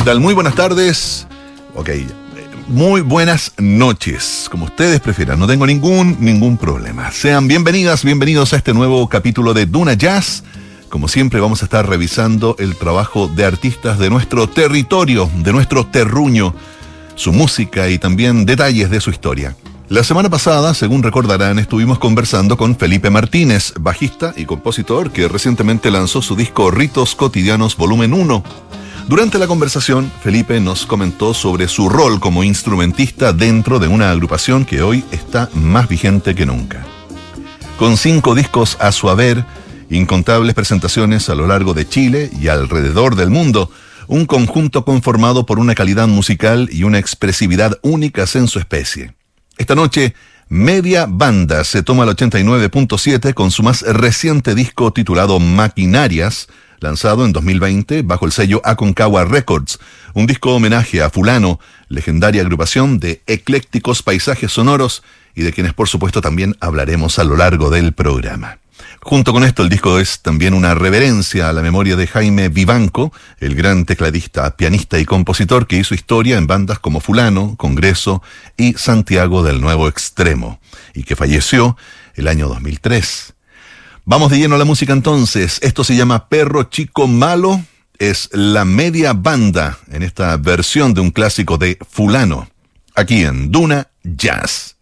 ¿Qué tal? Muy buenas tardes. Ok, muy buenas noches, como ustedes prefieran, no tengo ningún, ningún problema. Sean bienvenidas, bienvenidos a este nuevo capítulo de Duna Jazz. Como siempre vamos a estar revisando el trabajo de artistas de nuestro territorio, de nuestro terruño, su música y también detalles de su historia. La semana pasada, según recordarán, estuvimos conversando con Felipe Martínez, bajista y compositor que recientemente lanzó su disco Ritos Cotidianos Volumen 1. Durante la conversación, Felipe nos comentó sobre su rol como instrumentista dentro de una agrupación que hoy está más vigente que nunca. Con cinco discos a su haber, incontables presentaciones a lo largo de Chile y alrededor del mundo, un conjunto conformado por una calidad musical y una expresividad únicas en su especie. Esta noche, Media Banda se toma el 89.7 con su más reciente disco titulado Maquinarias, lanzado en 2020 bajo el sello Aconcagua Records, un disco homenaje a Fulano, legendaria agrupación de eclécticos paisajes sonoros y de quienes por supuesto también hablaremos a lo largo del programa. Junto con esto, el disco es también una reverencia a la memoria de Jaime Vivanco, el gran tecladista, pianista y compositor que hizo historia en bandas como Fulano, Congreso y Santiago del Nuevo Extremo, y que falleció el año 2003. Vamos de lleno a la música entonces. Esto se llama Perro Chico Malo. Es la media banda en esta versión de un clásico de Fulano, aquí en Duna Jazz.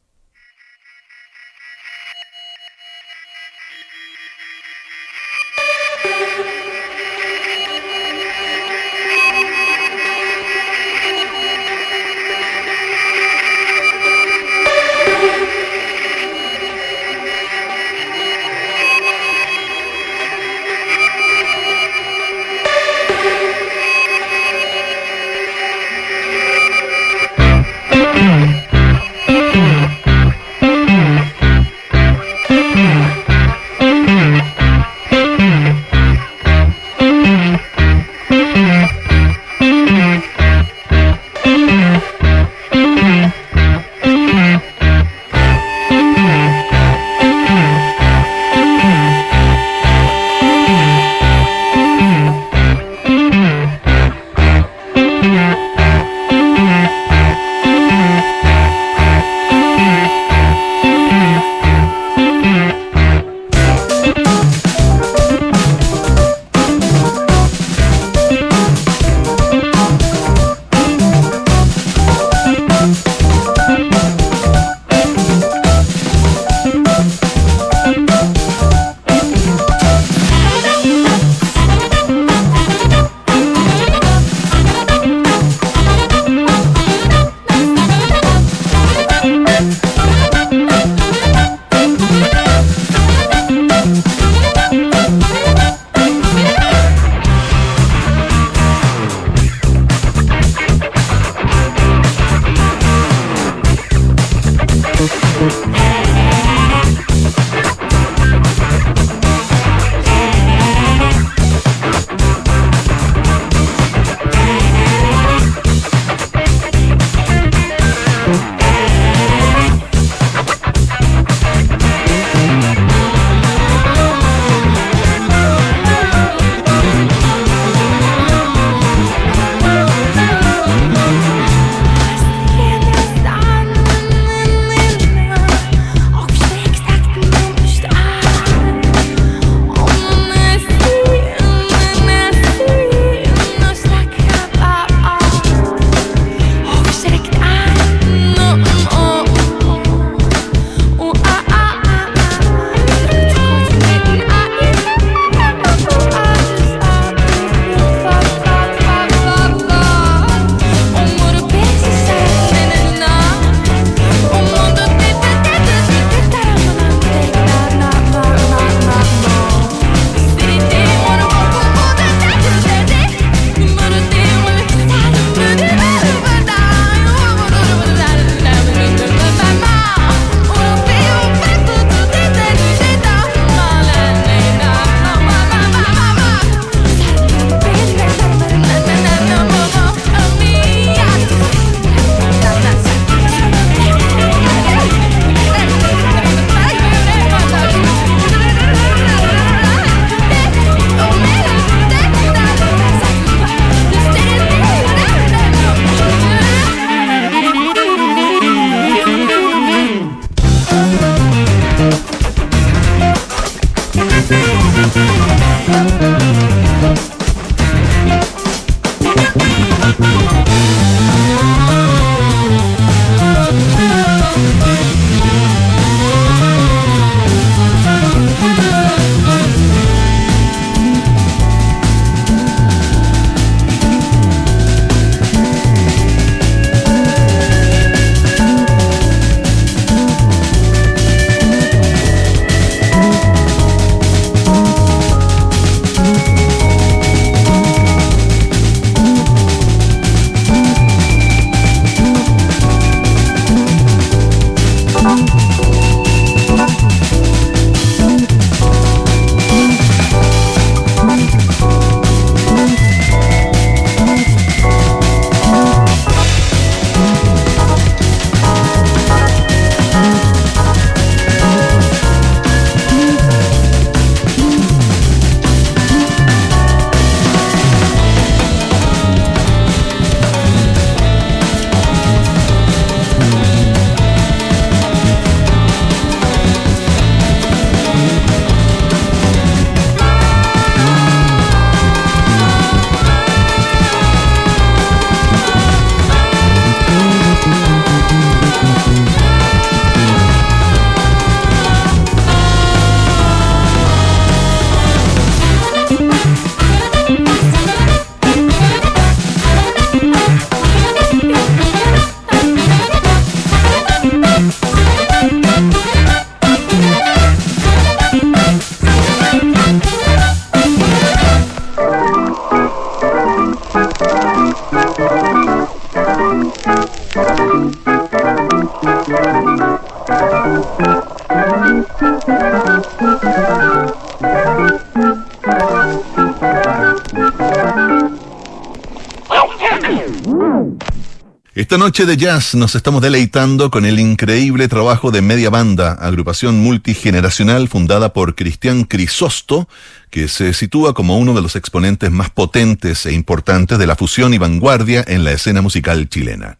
Esta noche de jazz nos estamos deleitando con el increíble trabajo de Media Banda, agrupación multigeneracional fundada por Cristian Crisosto, que se sitúa como uno de los exponentes más potentes e importantes de la fusión y vanguardia en la escena musical chilena.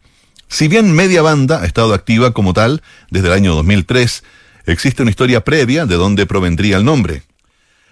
Si bien Media Banda ha estado activa como tal desde el año 2003, existe una historia previa de dónde provendría el nombre.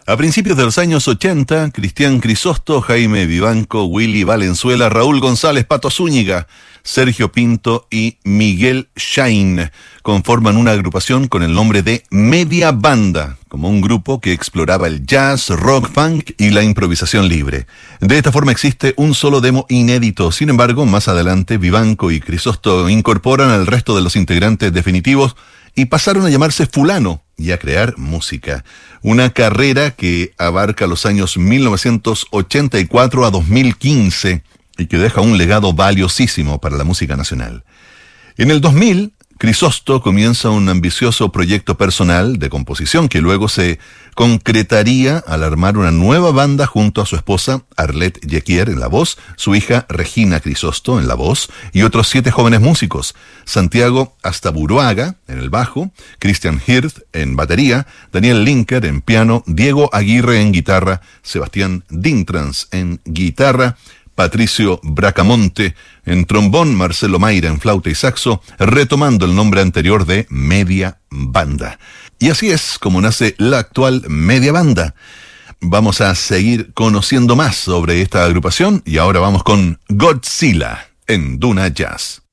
A principios de los años 80, Cristian Crisosto, Jaime Vivanco, Willy Valenzuela, Raúl González, Pato Zúñiga, Sergio Pinto y Miguel Shine conforman una agrupación con el nombre de Media Banda, como un grupo que exploraba el jazz, rock, funk y la improvisación libre. De esta forma existe un solo demo inédito, sin embargo, más adelante Vivanco y Crisosto incorporan al resto de los integrantes definitivos y pasaron a llamarse Fulano y a crear música. Una carrera que abarca los años 1984 a 2015 y que deja un legado valiosísimo para la música nacional. En el 2000, Crisosto comienza un ambicioso proyecto personal de composición que luego se concretaría al armar una nueva banda junto a su esposa Arlette Jequier en la voz, su hija Regina Crisosto en la voz y otros siete jóvenes músicos, Santiago Astaburuaga en el bajo, Christian Hirth en batería, Daniel Linker en piano, Diego Aguirre en guitarra, Sebastián Dintrans en guitarra, Patricio Bracamonte en trombón, Marcelo Mayra en flauta y saxo, retomando el nombre anterior de Media Banda. Y así es como nace la actual Media Banda. Vamos a seguir conociendo más sobre esta agrupación y ahora vamos con Godzilla en Duna Jazz.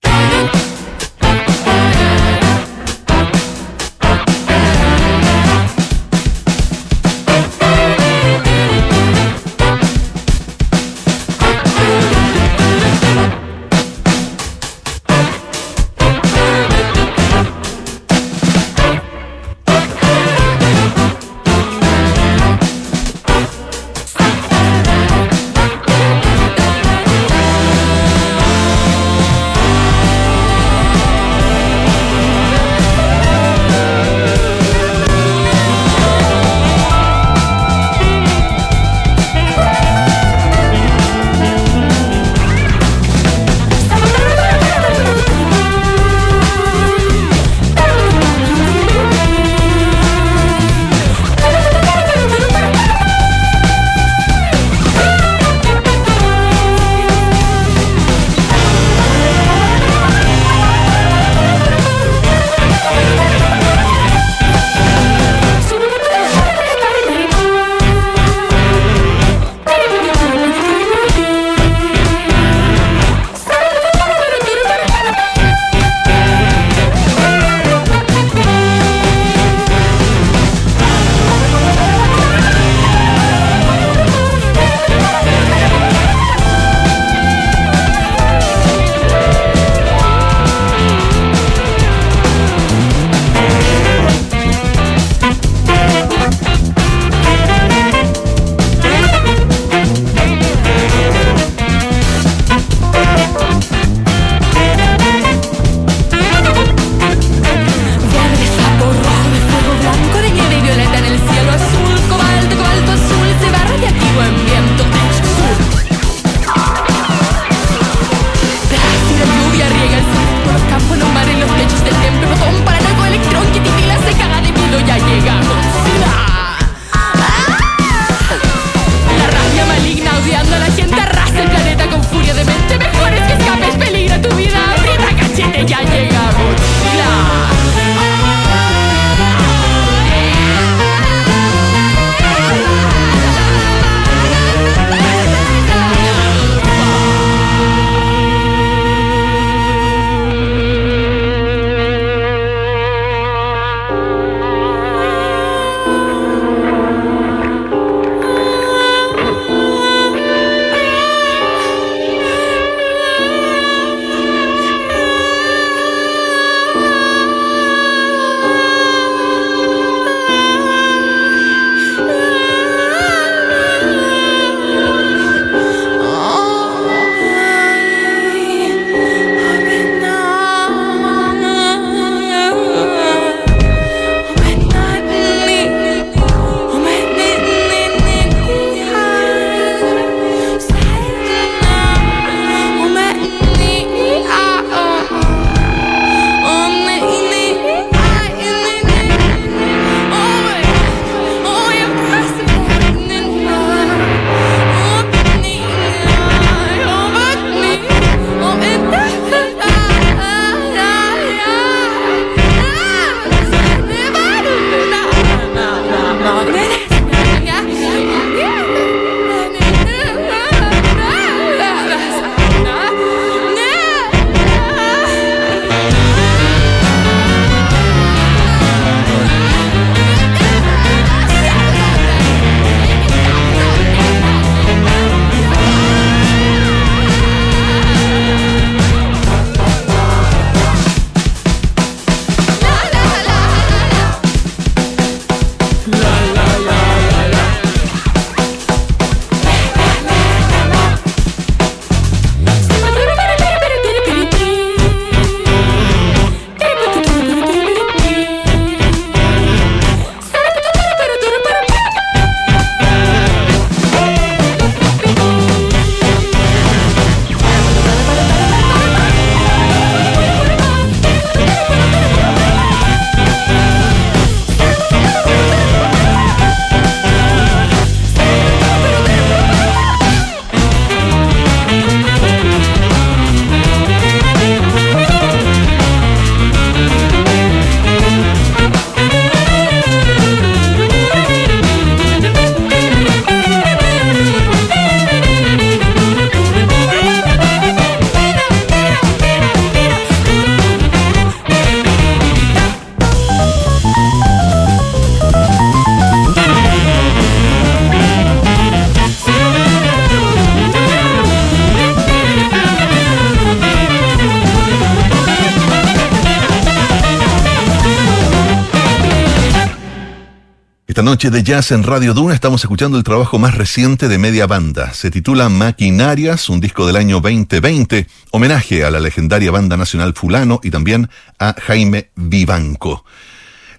Esta noche de jazz en Radio Duna estamos escuchando el trabajo más reciente de media banda. Se titula Maquinarias, un disco del año 2020, homenaje a la legendaria banda nacional Fulano y también a Jaime Vivanco.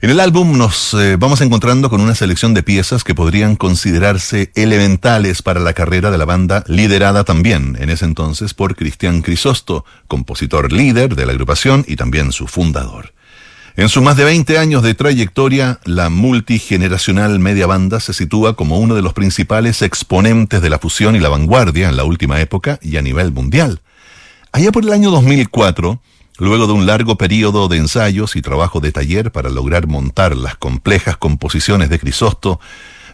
En el álbum nos eh, vamos encontrando con una selección de piezas que podrían considerarse elementales para la carrera de la banda, liderada también en ese entonces por Cristian Crisosto, compositor líder de la agrupación y también su fundador. En sus más de 20 años de trayectoria, la multigeneracional media banda se sitúa como uno de los principales exponentes de la fusión y la vanguardia en la última época y a nivel mundial. Allá por el año 2004, luego de un largo periodo de ensayos y trabajo de taller para lograr montar las complejas composiciones de Crisosto,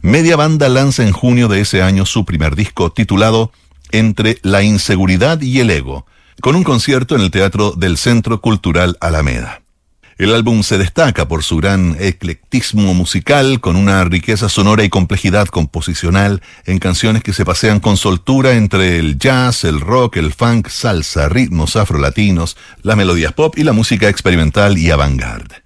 Media Banda lanza en junio de ese año su primer disco titulado Entre la inseguridad y el ego, con un concierto en el Teatro del Centro Cultural Alameda. El álbum se destaca por su gran eclectismo musical, con una riqueza sonora y complejidad composicional en canciones que se pasean con soltura entre el jazz, el rock, el funk, salsa, ritmos afrolatinos, las melodías pop y la música experimental y avant-garde.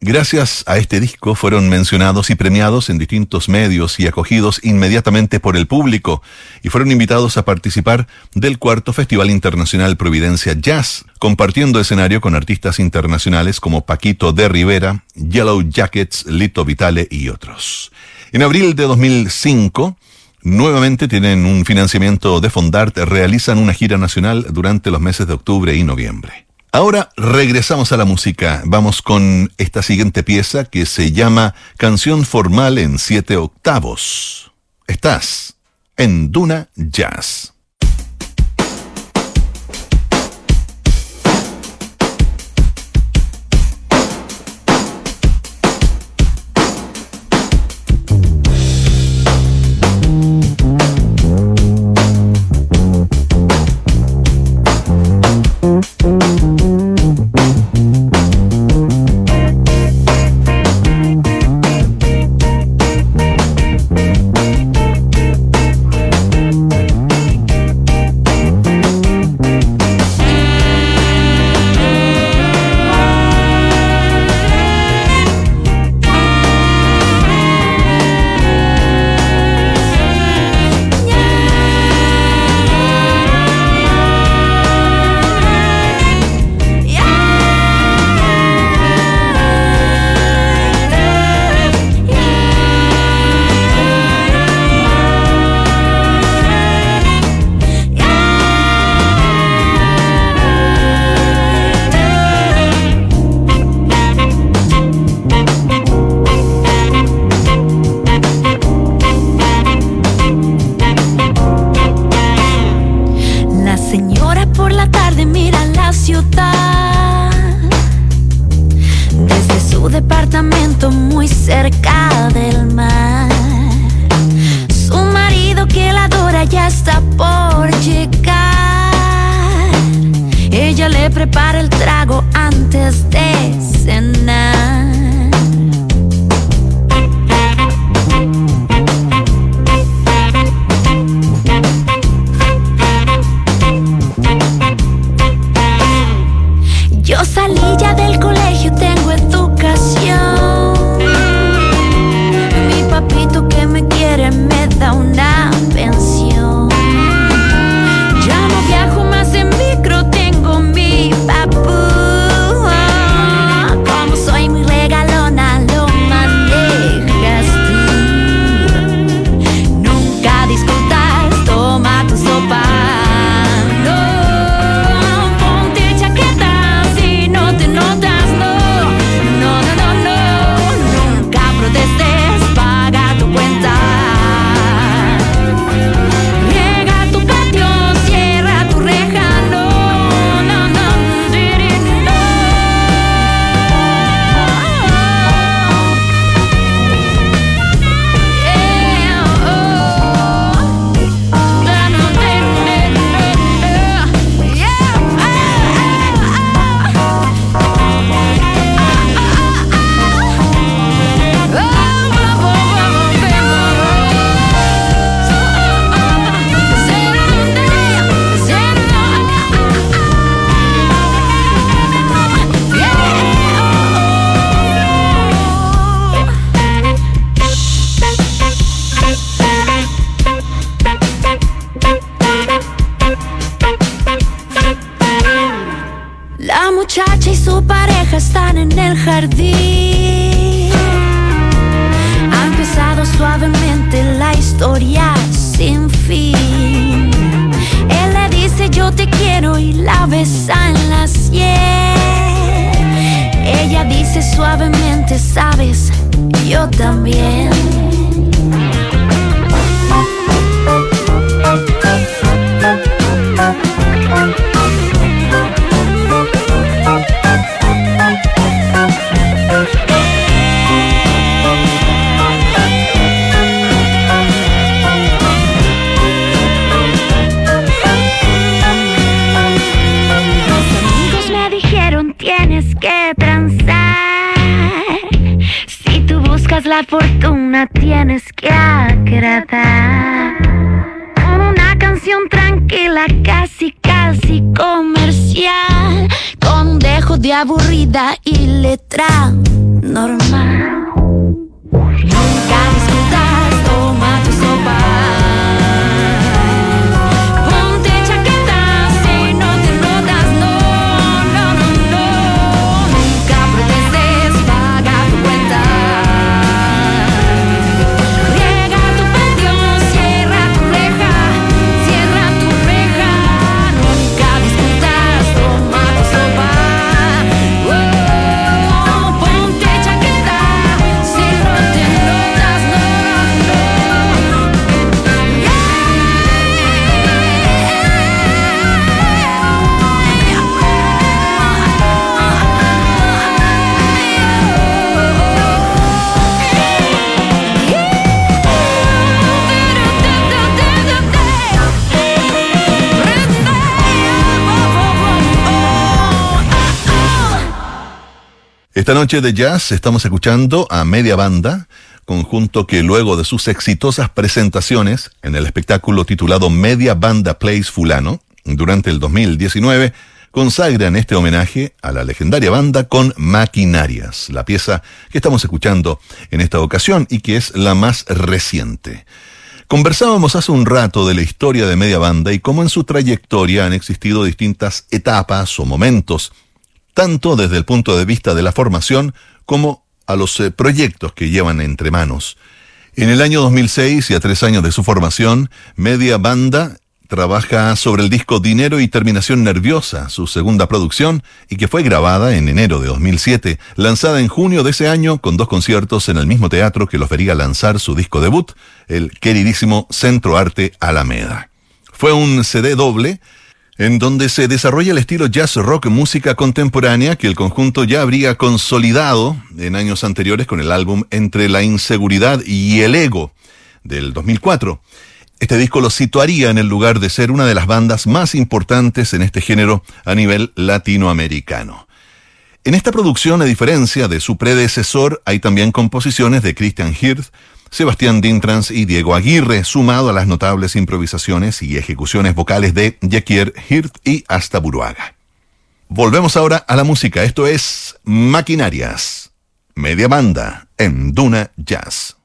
Gracias a este disco fueron mencionados y premiados en distintos medios y acogidos inmediatamente por el público y fueron invitados a participar del cuarto Festival Internacional Providencia Jazz, compartiendo escenario con artistas internacionales como Paquito de Rivera, Yellow Jackets, Lito Vitale y otros. En abril de 2005, nuevamente tienen un financiamiento de Fondart, realizan una gira nacional durante los meses de octubre y noviembre. Ahora regresamos a la música. Vamos con esta siguiente pieza que se llama Canción Formal en siete octavos. Estás en Duna Jazz. La fortuna tienes que agradar. Una canción tranquila, casi, casi comercial. Con dejo de aburrida y letra normal. Esta noche de jazz estamos escuchando a Media Banda, conjunto que luego de sus exitosas presentaciones en el espectáculo titulado Media Banda Plays Fulano, durante el 2019, consagran este homenaje a la legendaria banda con Maquinarias, la pieza que estamos escuchando en esta ocasión y que es la más reciente. Conversábamos hace un rato de la historia de Media Banda y cómo en su trayectoria han existido distintas etapas o momentos tanto desde el punto de vista de la formación como a los eh, proyectos que llevan entre manos. En el año 2006 y a tres años de su formación, Media Banda trabaja sobre el disco Dinero y Terminación Nerviosa, su segunda producción, y que fue grabada en enero de 2007, lanzada en junio de ese año con dos conciertos en el mismo teatro que los vería lanzar su disco debut, el queridísimo Centro Arte Alameda. Fue un CD doble en donde se desarrolla el estilo jazz rock música contemporánea que el conjunto ya habría consolidado en años anteriores con el álbum Entre la inseguridad y el ego del 2004. Este disco lo situaría en el lugar de ser una de las bandas más importantes en este género a nivel latinoamericano. En esta producción, a diferencia de su predecesor, hay también composiciones de Christian Hirth, Sebastián Dintrans y Diego Aguirre, sumado a las notables improvisaciones y ejecuciones vocales de Yekier Hirt y Hasta Buruaga. Volvemos ahora a la música. Esto es Maquinarias, media banda en Duna Jazz.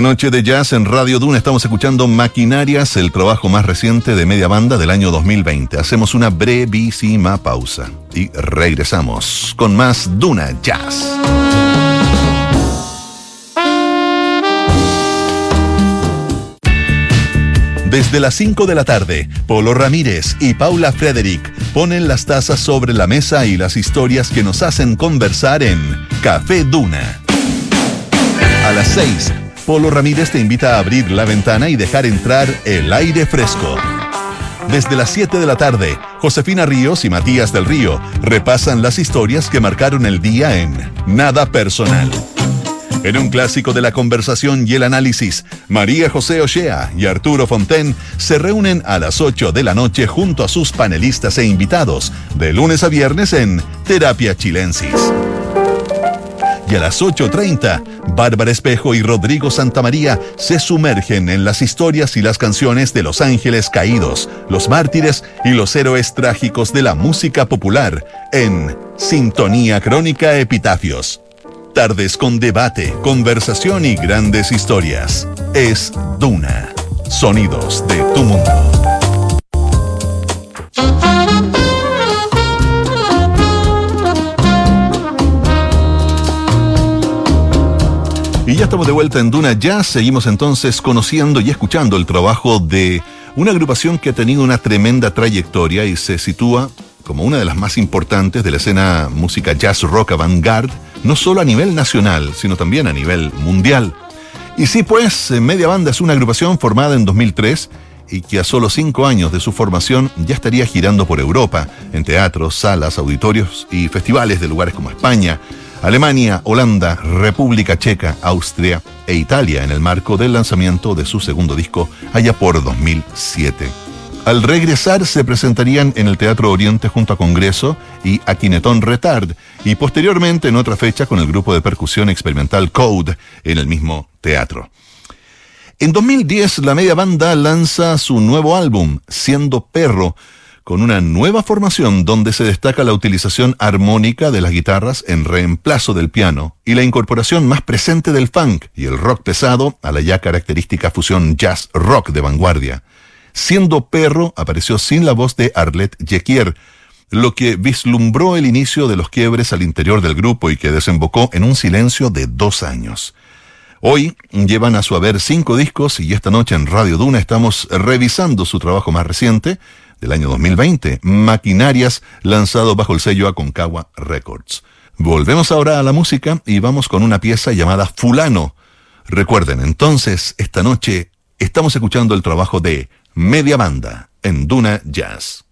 Noche de jazz en Radio Duna estamos escuchando Maquinarias, el trabajo más reciente de media banda del año 2020. Hacemos una brevísima pausa y regresamos con más Duna Jazz. Desde las 5 de la tarde, Polo Ramírez y Paula Frederick ponen las tazas sobre la mesa y las historias que nos hacen conversar en Café Duna. A las 6, Polo Ramírez te invita a abrir la ventana y dejar entrar el aire fresco. Desde las 7 de la tarde, Josefina Ríos y Matías del Río repasan las historias que marcaron el día en Nada Personal. En un clásico de la conversación y el análisis, María José Ochea y Arturo Fonten se reúnen a las 8 de la noche junto a sus panelistas e invitados, de lunes a viernes en Terapia Chilensis y a las 8.30, Bárbara Espejo y Rodrigo Santamaría se sumergen en las historias y las canciones de los ángeles caídos, los mártires y los héroes trágicos de la música popular en Sintonía Crónica Epitafios. Tardes con debate, conversación y grandes historias. Es Duna. Sonidos de tu mundo. Ya estamos de vuelta en Duna Jazz. Seguimos entonces conociendo y escuchando el trabajo de una agrupación que ha tenido una tremenda trayectoria y se sitúa como una de las más importantes de la escena música jazz rock avant-garde, no solo a nivel nacional, sino también a nivel mundial. Y sí, pues, Media Banda es una agrupación formada en 2003 y que a solo cinco años de su formación ya estaría girando por Europa, en teatros, salas, auditorios y festivales de lugares como España, Alemania, Holanda, República Checa, Austria e Italia en el marco del lanzamiento de su segundo disco allá por 2007. Al regresar se presentarían en el Teatro Oriente junto a Congreso y Aquinetón Retard y posteriormente en otra fecha con el grupo de percusión experimental Code en el mismo teatro. En 2010 la media banda lanza su nuevo álbum, Siendo Perro, con una nueva formación donde se destaca la utilización armónica de las guitarras en reemplazo del piano y la incorporación más presente del funk y el rock pesado a la ya característica fusión jazz rock de vanguardia. Siendo perro apareció sin la voz de Arlette Jequier, lo que vislumbró el inicio de los quiebres al interior del grupo y que desembocó en un silencio de dos años. Hoy llevan a su haber cinco discos y esta noche en Radio Duna estamos revisando su trabajo más reciente, del año 2020, Maquinarias, lanzado bajo el sello Aconcagua Records. Volvemos ahora a la música y vamos con una pieza llamada Fulano. Recuerden, entonces, esta noche estamos escuchando el trabajo de Media Banda en Duna Jazz.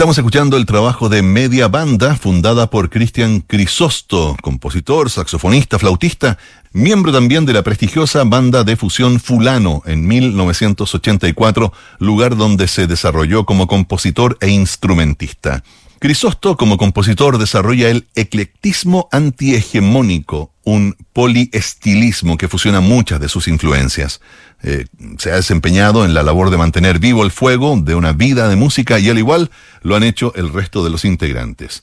Estamos escuchando el trabajo de Media Banda, fundada por Cristian Crisosto, compositor, saxofonista, flautista, miembro también de la prestigiosa banda de fusión Fulano en 1984, lugar donde se desarrolló como compositor e instrumentista. Crisosto, como compositor, desarrolla el eclectismo antihegemónico, un poliestilismo que fusiona muchas de sus influencias. Eh, se ha desempeñado en la labor de mantener vivo el fuego de una vida de música y al igual lo han hecho el resto de los integrantes.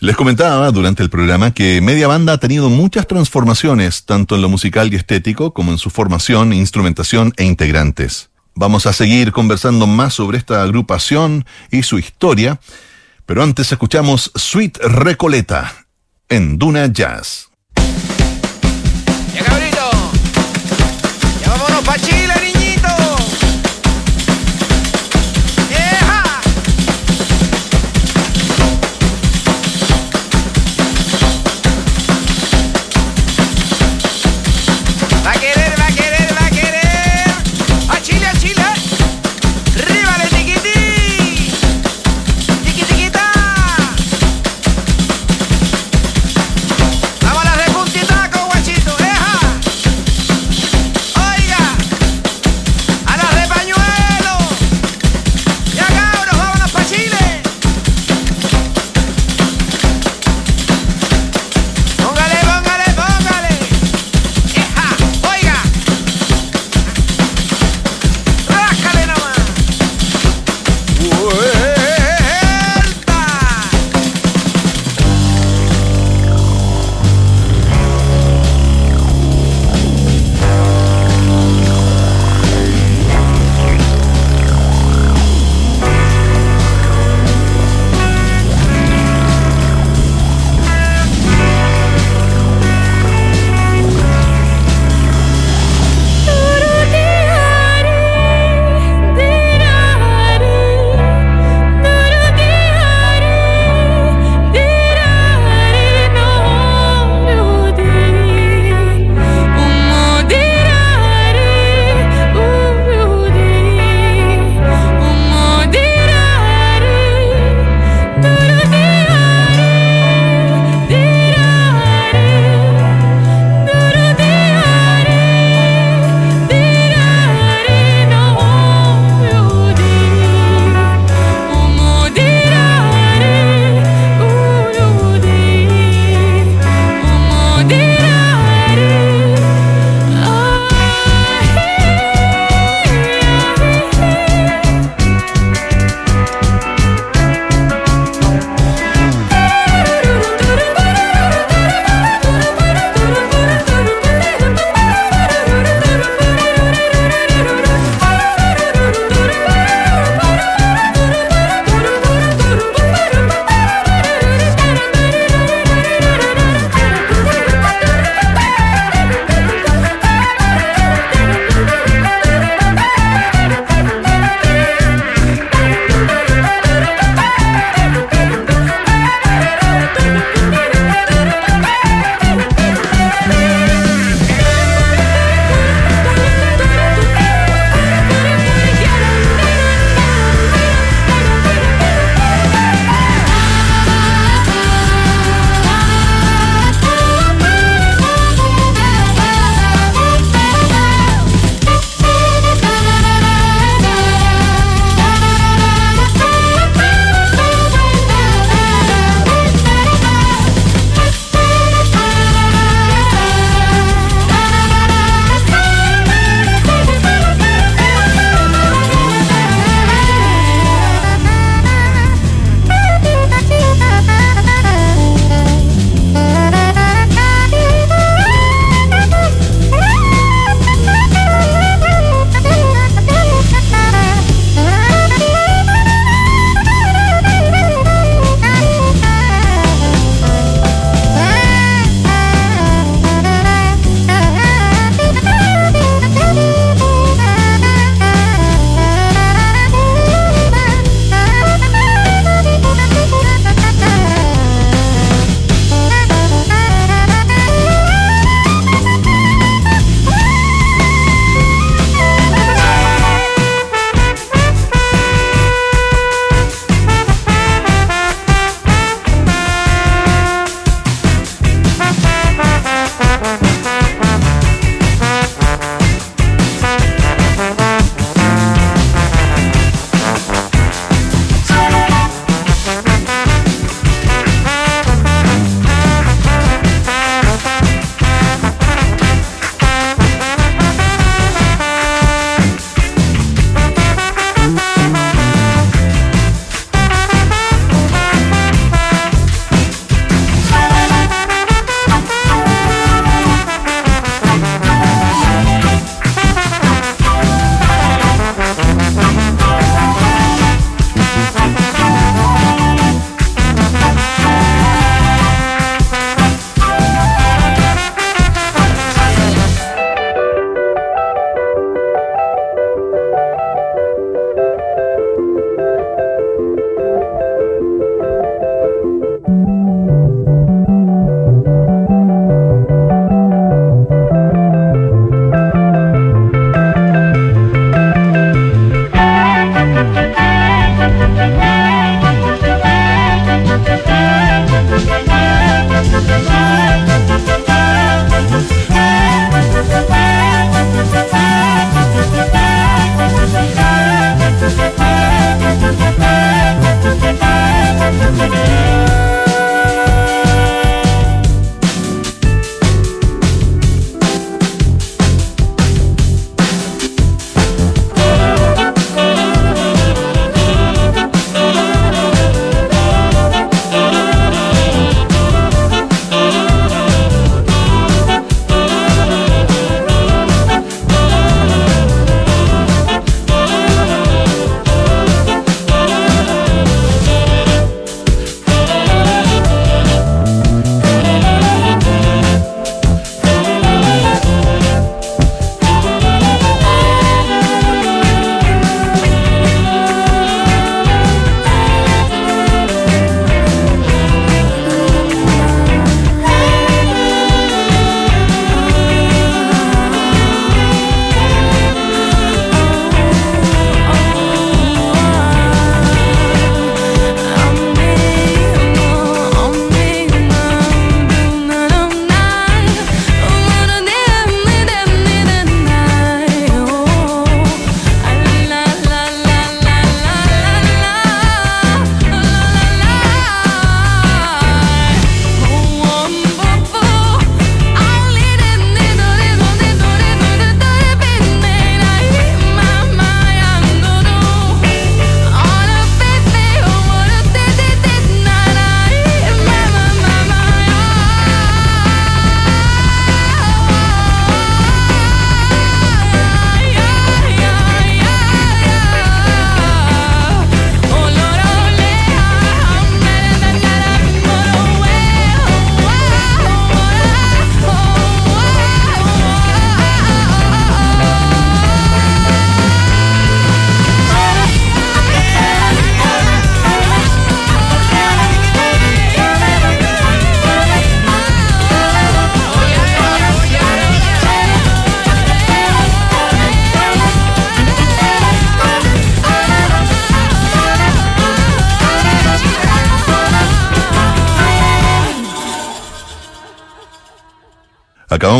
Les comentaba durante el programa que Media Banda ha tenido muchas transformaciones, tanto en lo musical y estético como en su formación, instrumentación e integrantes. Vamos a seguir conversando más sobre esta agrupación y su historia. Pero antes escuchamos Sweet Recoleta en Duna Jazz.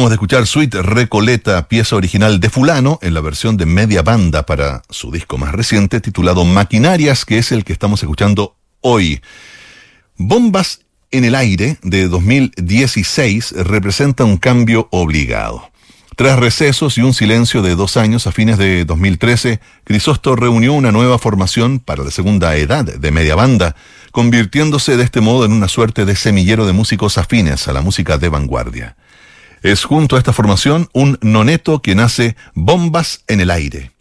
De escuchar Suite Recoleta, pieza original de Fulano, en la versión de media banda para su disco más reciente titulado Maquinarias, que es el que estamos escuchando hoy. Bombas en el aire de 2016 representa un cambio obligado. Tras recesos y un silencio de dos años a fines de 2013, Crisosto reunió una nueva formación para la segunda edad de media banda, convirtiéndose de este modo en una suerte de semillero de músicos afines a la música de vanguardia. Es junto a esta formación un noneto quien hace bombas en el aire.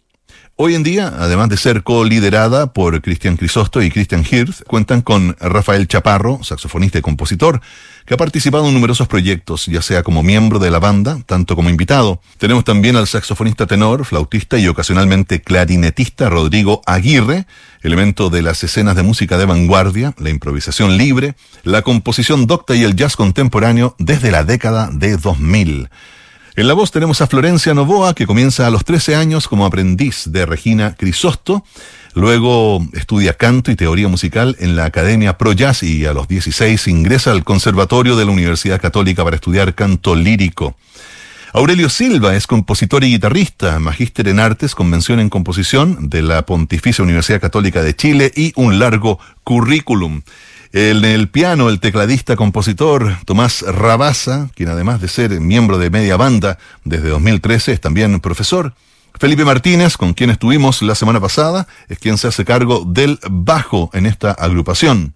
Hoy en día, además de ser co-liderada por Cristian Crisosto y Christian Hirth, cuentan con Rafael Chaparro, saxofonista y compositor, que ha participado en numerosos proyectos, ya sea como miembro de la banda, tanto como invitado. Tenemos también al saxofonista tenor, flautista y ocasionalmente clarinetista Rodrigo Aguirre, elemento de las escenas de música de vanguardia, la improvisación libre, la composición docta y el jazz contemporáneo desde la década de 2000. En la voz tenemos a Florencia Novoa, que comienza a los 13 años como aprendiz de Regina Crisosto. Luego estudia canto y teoría musical en la Academia Pro Jazz y a los 16 ingresa al Conservatorio de la Universidad Católica para estudiar canto lírico. Aurelio Silva es compositor y guitarrista, magíster en artes, convención en composición de la Pontificia Universidad Católica de Chile y un largo currículum. En el piano, el tecladista compositor Tomás Rabasa, quien además de ser miembro de media banda desde 2013 es también profesor. Felipe Martínez, con quien estuvimos la semana pasada, es quien se hace cargo del bajo en esta agrupación.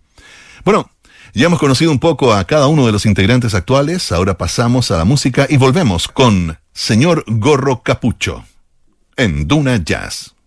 Bueno, ya hemos conocido un poco a cada uno de los integrantes actuales, ahora pasamos a la música y volvemos con Señor Gorro Capucho en Duna Jazz.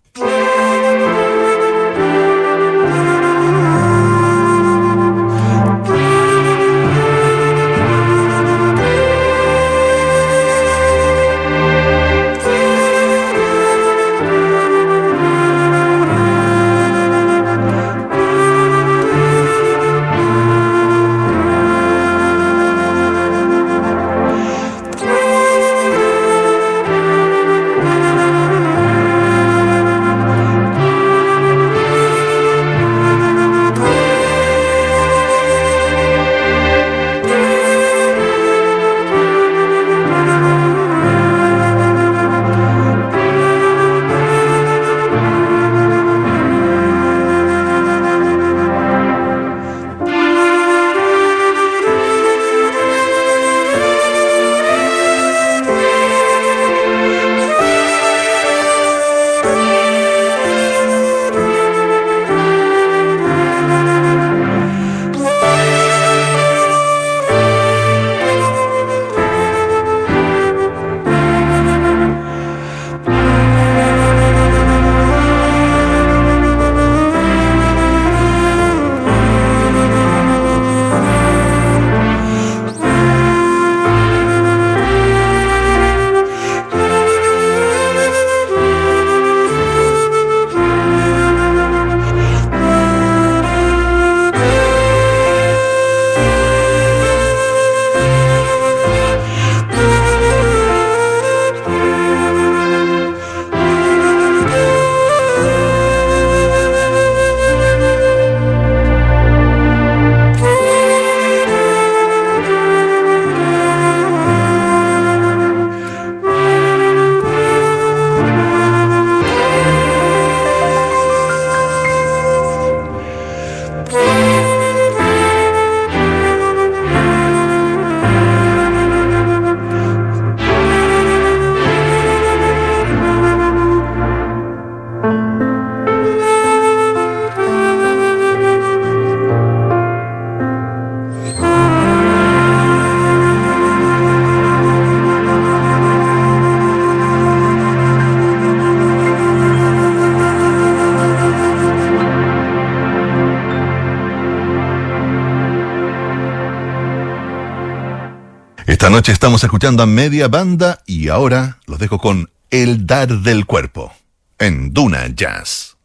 Esta noche estamos escuchando a media banda y ahora los dejo con El Dar del Cuerpo en Duna Jazz.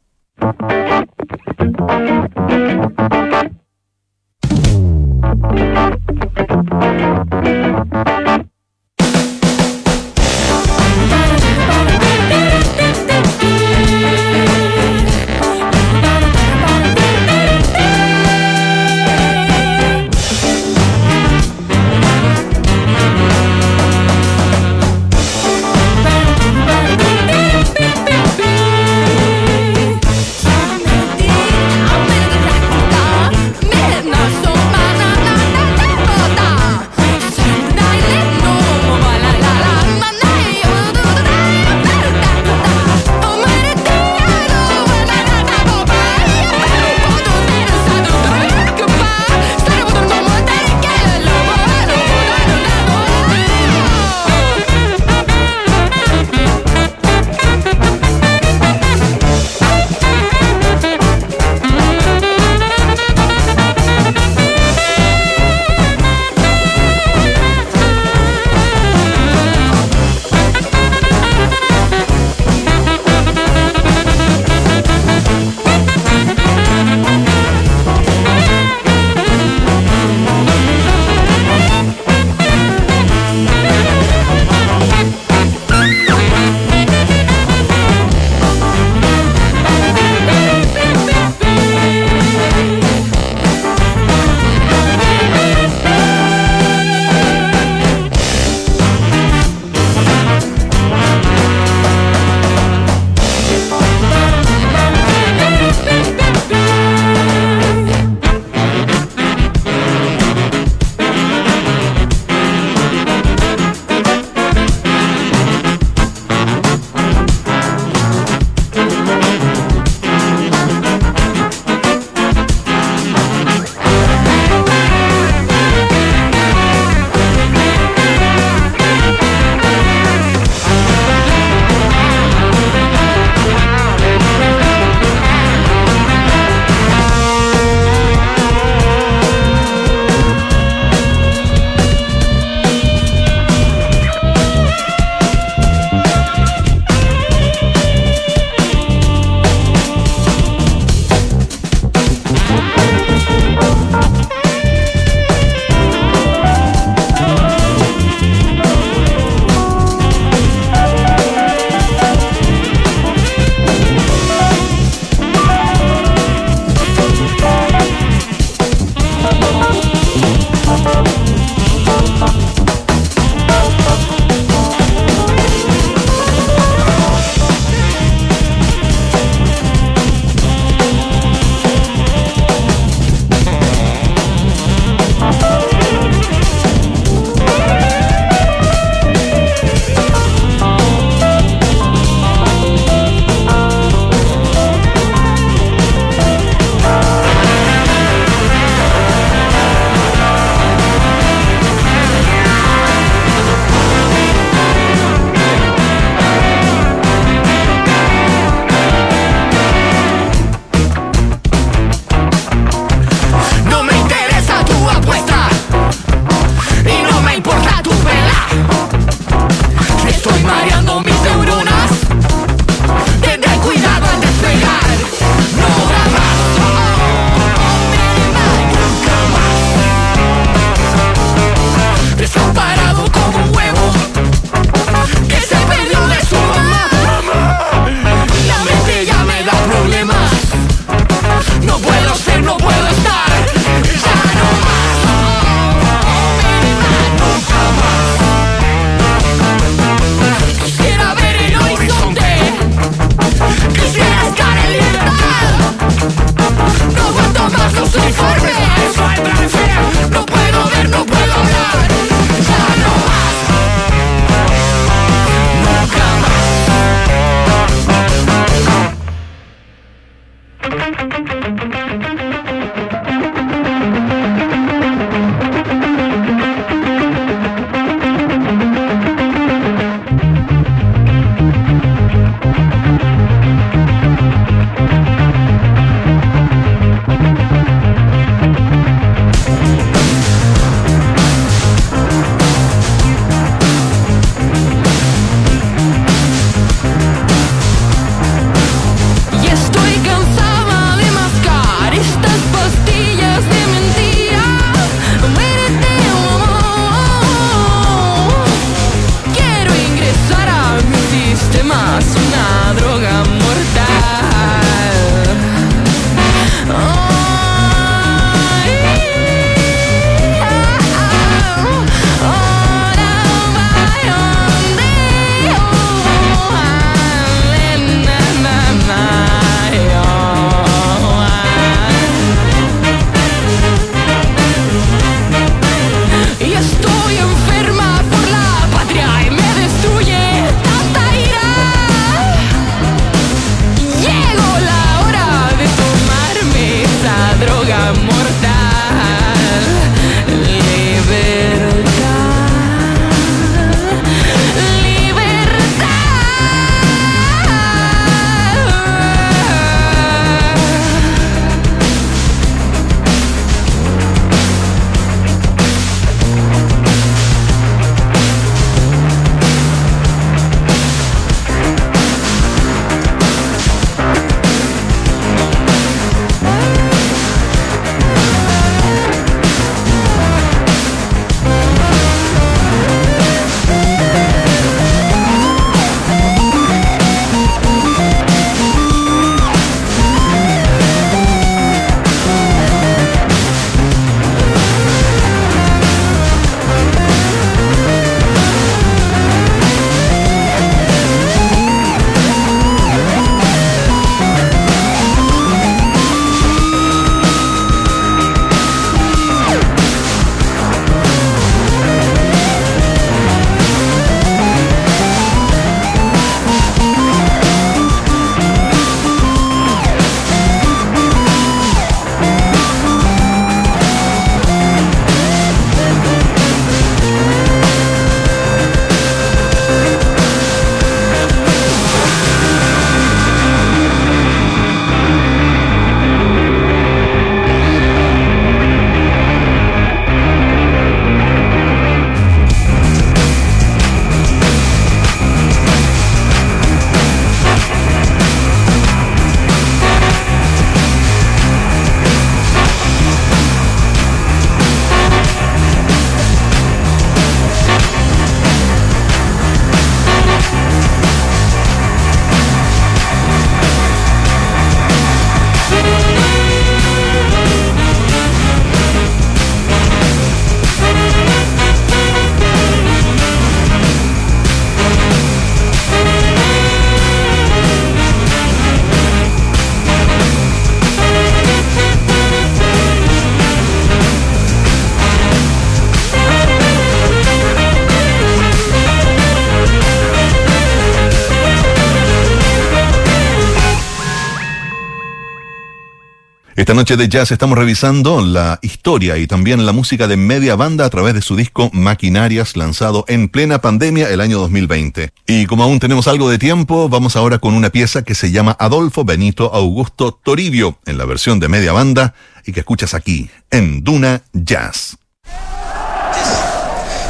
Esta noche de jazz estamos revisando la historia y también la música de media banda a través de su disco Maquinarias, lanzado en plena pandemia el año 2020. Y como aún tenemos algo de tiempo, vamos ahora con una pieza que se llama Adolfo Benito Augusto Toribio, en la versión de media banda, y que escuchas aquí, en Duna Jazz.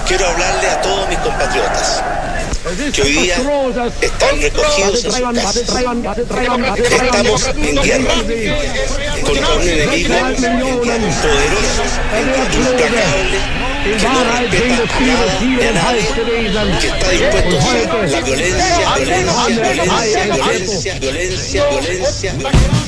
Quiero hablarle a todos mis compatriotas que hoy día están recogidos. Estamos en contra un enemigo poderoso, implacable, que no respeta a nada a nadie, que está dispuesto a hacer la violencia, violencia, violencia, violencia, violencia, violencia.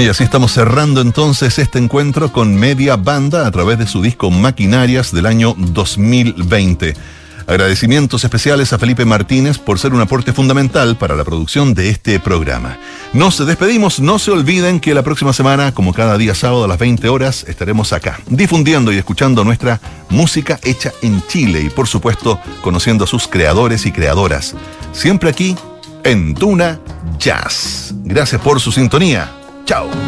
Y así estamos cerrando entonces este encuentro con Media Banda a través de su disco Maquinarias del año 2020. Agradecimientos especiales a Felipe Martínez por ser un aporte fundamental para la producción de este programa. Nos despedimos, no se olviden que la próxima semana, como cada día sábado a las 20 horas, estaremos acá, difundiendo y escuchando nuestra música hecha en Chile y por supuesto conociendo a sus creadores y creadoras. Siempre aquí en Duna Jazz. Gracias por su sintonía. Chao.